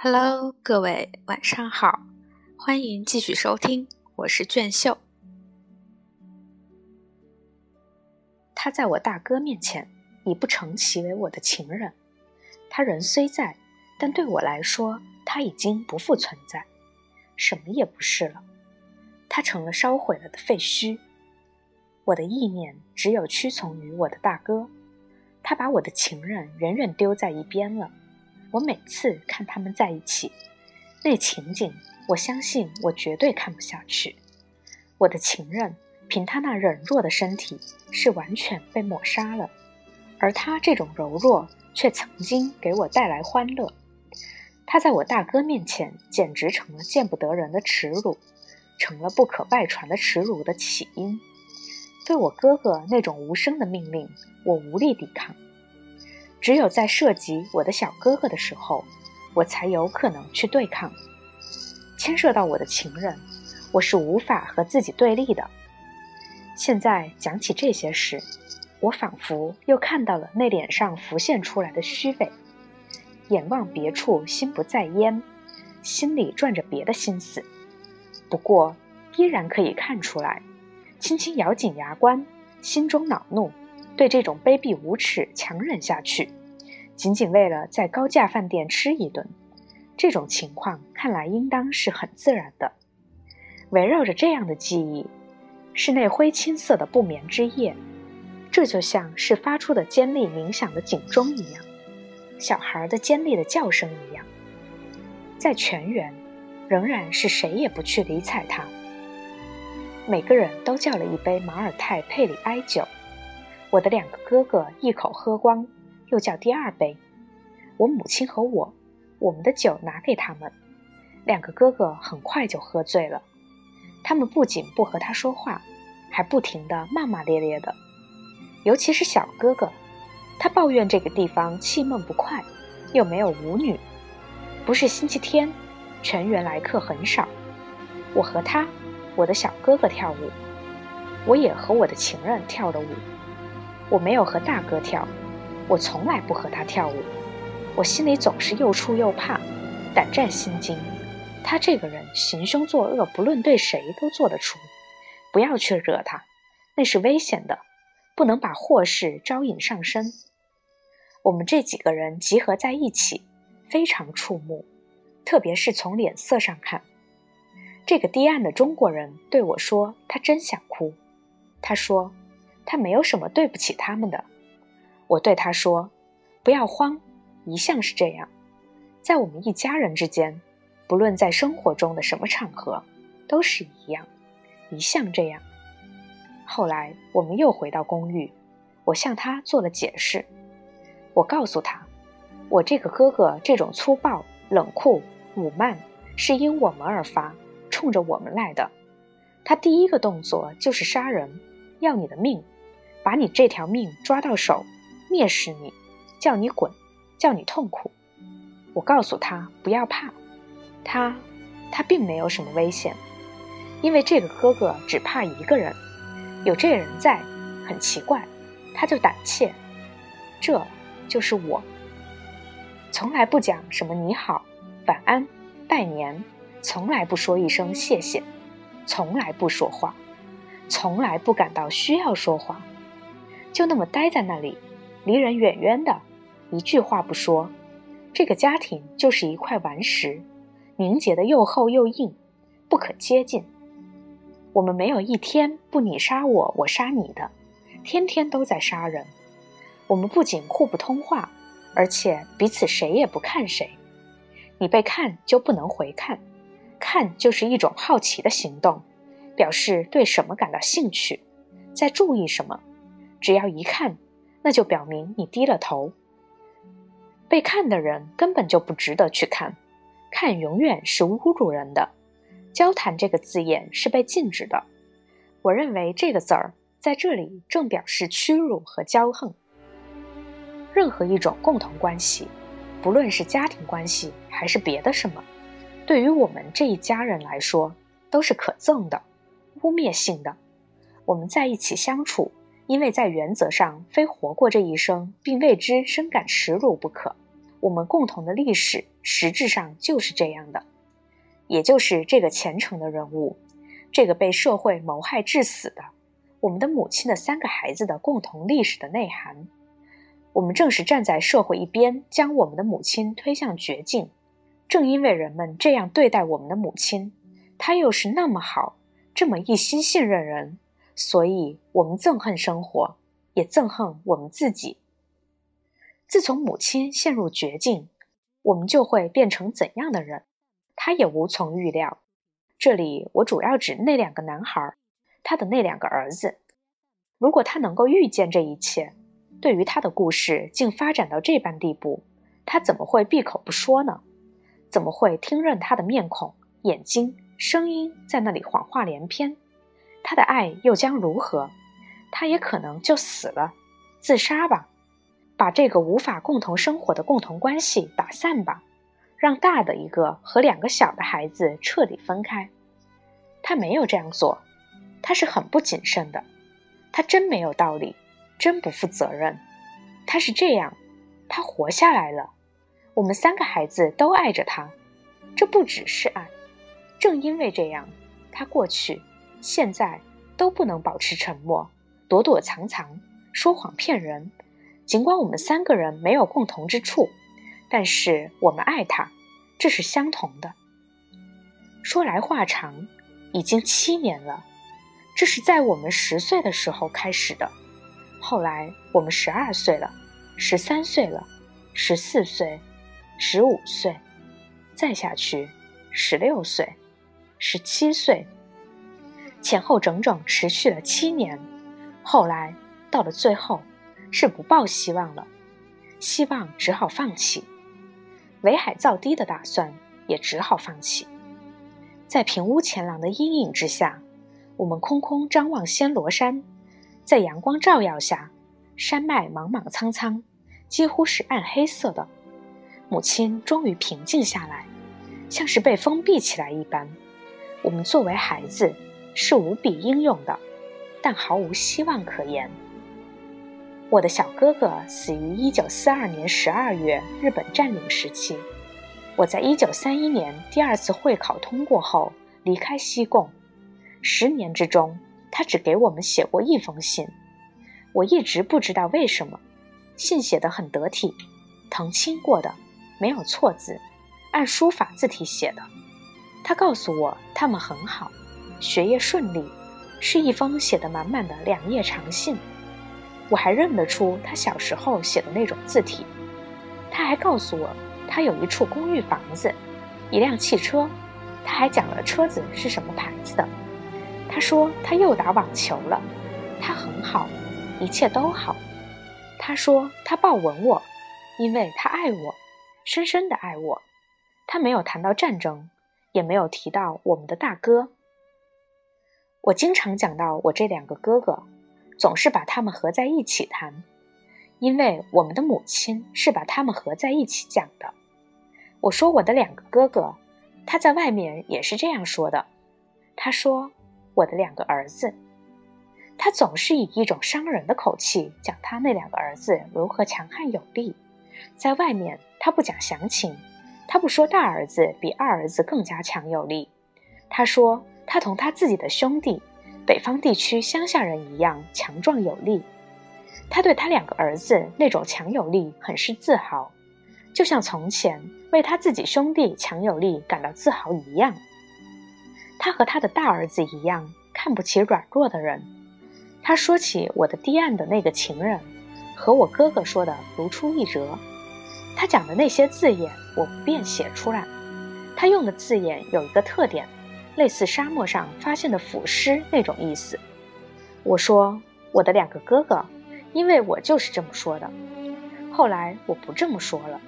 Hello，各位晚上好，欢迎继续收听，我是卷秀。他在我大哥面前已不成其为我的情人，他人虽在，但对我来说他已经不复存在，什么也不是了。他成了烧毁了的废墟。我的意念只有屈从于我的大哥，他把我的情人远远丢在一边了。我每次看他们在一起，那情景，我相信我绝对看不下去。我的情人凭他那软弱的身体是完全被抹杀了，而他这种柔弱却曾经给我带来欢乐。他在我大哥面前简直成了见不得人的耻辱，成了不可外传的耻辱的起因。对我哥哥那种无声的命令，我无力抵抗。只有在涉及我的小哥哥的时候，我才有可能去对抗。牵涉到我的情人，我是无法和自己对立的。现在讲起这些事，我仿佛又看到了那脸上浮现出来的虚伪。眼望别处，心不在焉，心里转着别的心思。不过，依然可以看出来，轻轻咬紧牙关，心中恼怒。对这种卑鄙无耻强忍下去，仅仅为了在高价饭店吃一顿，这种情况看来应当是很自然的。围绕着这样的记忆，是那灰青色的不眠之夜，这就像是发出的尖利冥想的警钟一样，小孩的尖利的叫声一样。在全园，仍然是谁也不去理睬他。每个人都叫了一杯马尔泰佩里埃酒。我的两个哥哥一口喝光，又叫第二杯。我母亲和我，我们的酒拿给他们。两个哥哥很快就喝醉了。他们不仅不和他说话，还不停地骂骂咧咧的。尤其是小哥哥，他抱怨这个地方气闷不快，又没有舞女。不是星期天，全员来客很少。我和他，我的小哥哥跳舞，我也和我的情人跳了舞。我没有和大哥跳，我从来不和他跳舞，我心里总是又怵又怕，胆战心惊。他这个人行凶作恶，不论对谁都做得出，不要去惹他，那是危险的，不能把祸事招引上身。我们这几个人集合在一起，非常触目，特别是从脸色上看。这个低暗的中国人对我说：“他真想哭。”他说。他没有什么对不起他们的，我对他说：“不要慌，一向是这样，在我们一家人之间，不论在生活中的什么场合，都是一样，一向这样。”后来我们又回到公寓，我向他做了解释，我告诉他，我这个哥哥这种粗暴、冷酷、武慢，是因我们而发，冲着我们来的。他第一个动作就是杀人，要你的命。把你这条命抓到手，蔑视你，叫你滚，叫你痛苦。我告诉他不要怕，他，他并没有什么危险，因为这个哥哥只怕一个人，有这人在，很奇怪，他就胆怯。这就是我，从来不讲什么你好、晚安、拜年，从来不说一声谢谢，从来不说话，从来不感到需要说话。就那么待在那里，离人远远的，一句话不说。这个家庭就是一块顽石，凝结的又厚又硬，不可接近。我们没有一天不你杀我，我杀你的，天天都在杀人。我们不仅互不通话，而且彼此谁也不看谁。你被看就不能回看，看就是一种好奇的行动，表示对什么感到兴趣，在注意什么。只要一看，那就表明你低了头。被看的人根本就不值得去看，看永远是侮辱人的。交谈这个字眼是被禁止的。我认为这个字儿在这里正表示屈辱和骄横。任何一种共同关系，不论是家庭关系还是别的什么，对于我们这一家人来说都是可憎的、污蔑性的。我们在一起相处。因为在原则上非活过这一生并为之深感耻辱不可，我们共同的历史实质上就是这样的，也就是这个虔诚的人物，这个被社会谋害致死的我们的母亲的三个孩子的共同历史的内涵。我们正是站在社会一边，将我们的母亲推向绝境。正因为人们这样对待我们的母亲，她又是那么好，这么一心信任人，所以我们憎恨生活，也憎恨我们自己。自从母亲陷入绝境，我们就会变成怎样的人，他也无从预料。这里我主要指那两个男孩，他的那两个儿子。如果他能够预见这一切，对于他的故事竟发展到这般地步，他怎么会闭口不说呢？怎么会听任他的面孔、眼睛、声音在那里谎话连篇？他的爱又将如何？他也可能就死了，自杀吧。把这个无法共同生活的共同关系打散吧，让大的一个和两个小的孩子彻底分开。他没有这样做，他是很不谨慎的，他真没有道理，真不负责任。他是这样，他活下来了。我们三个孩子都爱着他，这不只是爱。正因为这样，他过去、现在都不能保持沉默，躲躲藏藏，说谎骗人。尽管我们三个人没有共同之处，但是我们爱他，这是相同的。说来话长，已经七年了。这是在我们十岁的时候开始的，后来我们十二岁了，十三岁了，十四岁，十五岁，再下去，十六岁，十七岁，前后整整持续了七年。后来到了最后。是不抱希望了，希望只好放弃，围海造堤的打算也只好放弃。在平屋前廊的阴影之下，我们空空张望暹罗山，在阳光照耀下，山脉莽莽苍苍，几乎是暗黑色的。母亲终于平静下来，像是被封闭起来一般。我们作为孩子是无比英勇的，但毫无希望可言。我的小哥哥死于一九四二年十二月日本占领时期。我在一九三一年第二次会考通过后离开西贡。十年之中，他只给我们写过一封信。我一直不知道为什么，信写得很得体，誊亲过的，没有错字，按书法字体写的。他告诉我他们很好，学业顺利，是一封写得满满的两页长信。我还认得出他小时候写的那种字体。他还告诉我，他有一处公寓房子，一辆汽车。他还讲了车子是什么牌子的。他说他又打网球了。他很好，一切都好。他说他抱吻我，因为他爱我，深深的爱我。他没有谈到战争，也没有提到我们的大哥。我经常讲到我这两个哥哥。总是把他们合在一起谈，因为我们的母亲是把他们合在一起讲的。我说我的两个哥哥，他在外面也是这样说的。他说我的两个儿子，他总是以一种伤人的口气讲他那两个儿子如何强悍有力。在外面他不讲详情，他不说大儿子比二儿子更加强有力，他说他同他自己的兄弟。北方地区乡下人一样强壮有力，他对他两个儿子那种强有力很是自豪，就像从前为他自己兄弟强有力感到自豪一样。他和他的大儿子一样看不起软弱的人。他说起我的堤岸的那个情人，和我哥哥说的如出一辙。他讲的那些字眼我不便写出来，他用的字眼有一个特点。类似沙漠上发现的腐尸那种意思。我说我的两个哥哥，因为我就是这么说的。后来我不这么说了，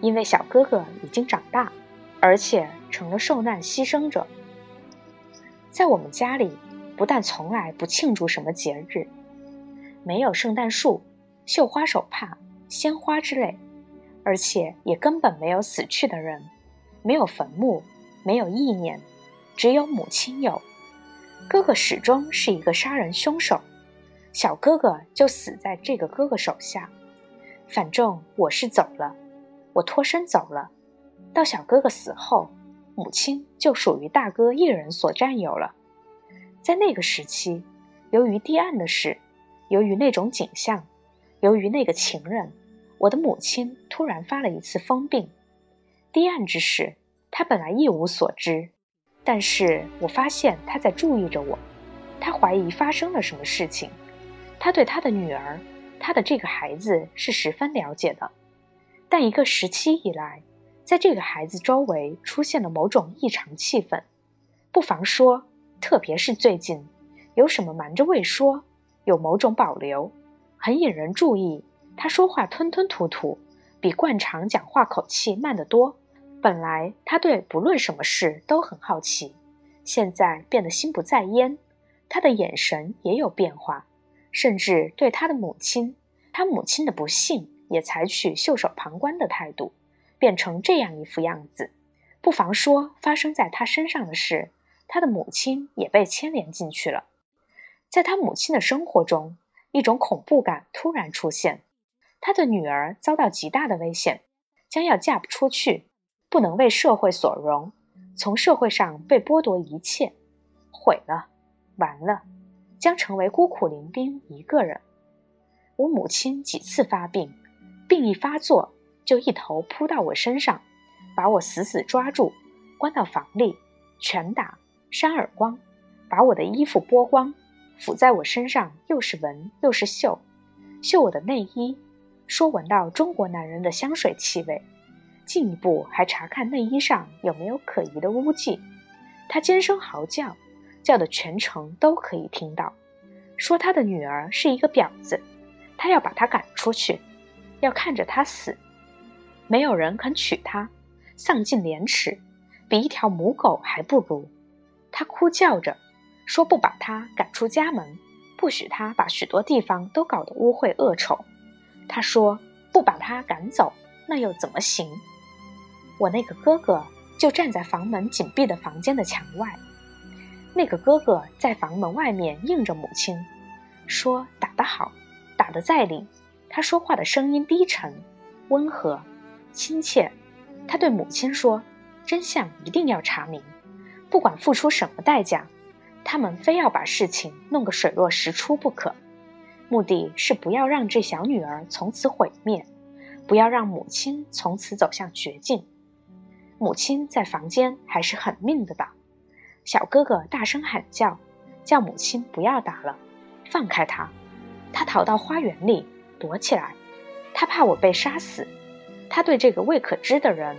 因为小哥哥已经长大，而且成了受难牺牲者。在我们家里，不但从来不庆祝什么节日，没有圣诞树、绣花手帕、鲜花之类，而且也根本没有死去的人，没有坟墓，没有意念。只有母亲有，哥哥始终是一个杀人凶手，小哥哥就死在这个哥哥手下。反正我是走了，我脱身走了。到小哥哥死后，母亲就属于大哥一人所占有了。在那个时期，由于堤岸的事，由于那种景象，由于那个情人，我的母亲突然发了一次疯病。堤岸之事，他本来一无所知，但是我发现他在注意着我，他怀疑发生了什么事情。他对他的女儿，他的这个孩子是十分了解的，但一个时期以来，在这个孩子周围出现了某种异常气氛，不妨说。特别是最近，有什么瞒着未说，有某种保留，很引人注意。他说话吞吞吐吐，比惯常讲话口气慢得多。本来他对不论什么事都很好奇，现在变得心不在焉。他的眼神也有变化，甚至对他的母亲，他母亲的不幸也采取袖手旁观的态度，变成这样一副样子。不妨说，发生在他身上的事。他的母亲也被牵连进去了，在他母亲的生活中，一种恐怖感突然出现。他的女儿遭到极大的危险，将要嫁不出去，不能为社会所容，从社会上被剥夺一切，毁了，完了，将成为孤苦伶仃一个人。我母亲几次发病，病一发作就一头扑到我身上，把我死死抓住，关到房里，拳打。扇耳光，把我的衣服剥光，抚在我身上，又是闻又是嗅，嗅我的内衣，说闻到中国男人的香水气味，进一步还查看内衣上有没有可疑的污迹。他尖声嚎叫，叫的全城都可以听到，说他的女儿是一个婊子，他要把她赶出去，要看着她死，没有人肯娶她，丧尽廉耻，比一条母狗还不如。他哭叫着，说不把她赶出家门，不许她把许多地方都搞得污秽恶丑。他说不把她赶走，那又怎么行？我那个哥哥就站在房门紧闭的房间的墙外。那个哥哥在房门外面应着母亲，说打得好，打得在理。他说话的声音低沉、温和、亲切。他对母亲说：“真相一定要查明。”不管付出什么代价，他们非要把事情弄个水落石出不可。目的是不要让这小女儿从此毁灭，不要让母亲从此走向绝境。母亲在房间还是很命的打？小哥哥大声喊叫，叫母亲不要打了，放开他。他逃到花园里躲起来，他怕我被杀死。他对这个未可知的人，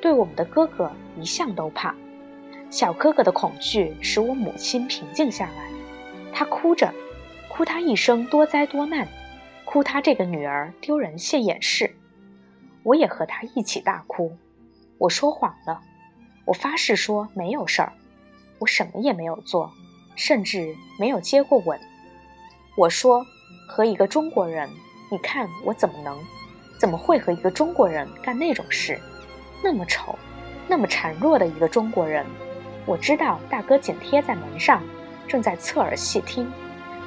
对我们的哥哥一向都怕。小哥哥的恐惧使我母亲平静下来，她哭着，哭他一生多灾多难，哭他这个女儿丢人现眼事。我也和他一起大哭。我说谎了，我发誓说没有事儿，我什么也没有做，甚至没有接过吻。我说和一个中国人，你看我怎么能，怎么会和一个中国人干那种事？那么丑，那么孱弱的一个中国人。我知道大哥紧贴在门上，正在侧耳细听。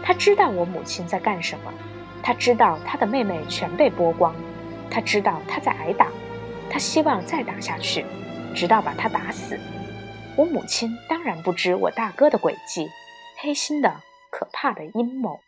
他知道我母亲在干什么，他知道他的妹妹全被剥光，他知道他在挨打，他希望再打下去，直到把他打死。我母亲当然不知我大哥的诡计，黑心的、可怕的阴谋。